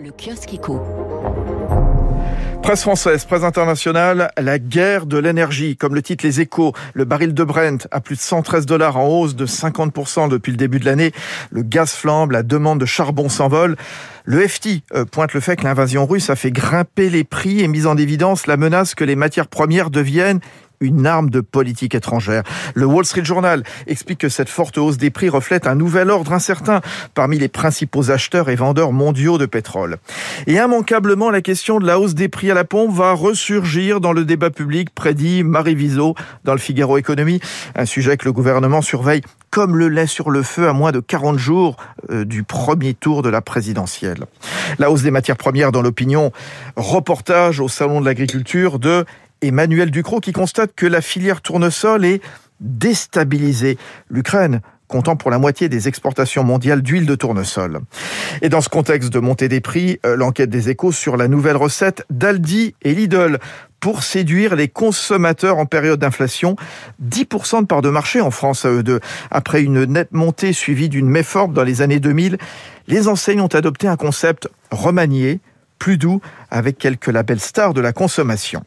Le kiosque éco. Presse française, presse internationale, la guerre de l'énergie, comme le titre Les Échos, le baril de Brent à plus de 113 dollars en hausse de 50% depuis le début de l'année, le gaz flambe, la demande de charbon s'envole. Le FT euh, pointe le fait que l'invasion russe a fait grimper les prix et mise en évidence la menace que les matières premières deviennent une arme de politique étrangère. Le Wall Street Journal explique que cette forte hausse des prix reflète un nouvel ordre incertain parmi les principaux acheteurs et vendeurs mondiaux de pétrole. Et immanquablement, la question de la hausse des prix à la pompe va ressurgir dans le débat public, prédit Marie Viseau dans le Figaro Économie, un sujet que le gouvernement surveille comme le lait sur le feu à moins de 40 jours euh, du premier tour de la présidentielle. La hausse des matières premières dans l'opinion, reportage au Salon de l'agriculture de Emmanuel Ducrot qui constate que la filière tournesol est déstabilisée. L'Ukraine comptant pour la moitié des exportations mondiales d'huile de tournesol. Et dans ce contexte de montée des prix, euh, l'enquête des échos sur la nouvelle recette d'Aldi et Lidl pour séduire les consommateurs en période d'inflation. 10% de part de marché en France à eux deux. Après une nette montée suivie d'une méforme dans les années 2000, les enseignes ont adopté un concept remanié, plus doux, avec quelques labels stars de la consommation.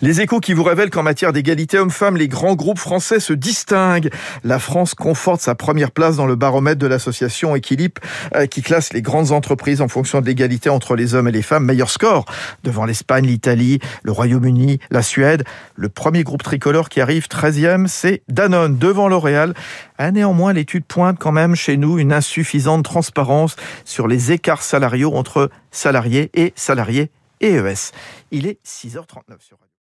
Les échos qui vous révèlent qu'en matière d'égalité homme-femme, les grands groupes français se distinguent. La France conforte sa première place dans le baromètre de l'association Équilibre euh, qui classe les grandes entreprises en fonction de l'égalité entre les hommes et les femmes. Meilleur score devant l'Espagne, l'Italie, le Royaume-Uni, la Suède. Le premier groupe tricolore qui arrive 13e, c'est Danone devant L'Oréal. Ah, néanmoins, l'étude pointe quand même chez nous une insuffisante transparence sur les écarts salariaux entre salariés et salariés EES. Il est 6h39 sur.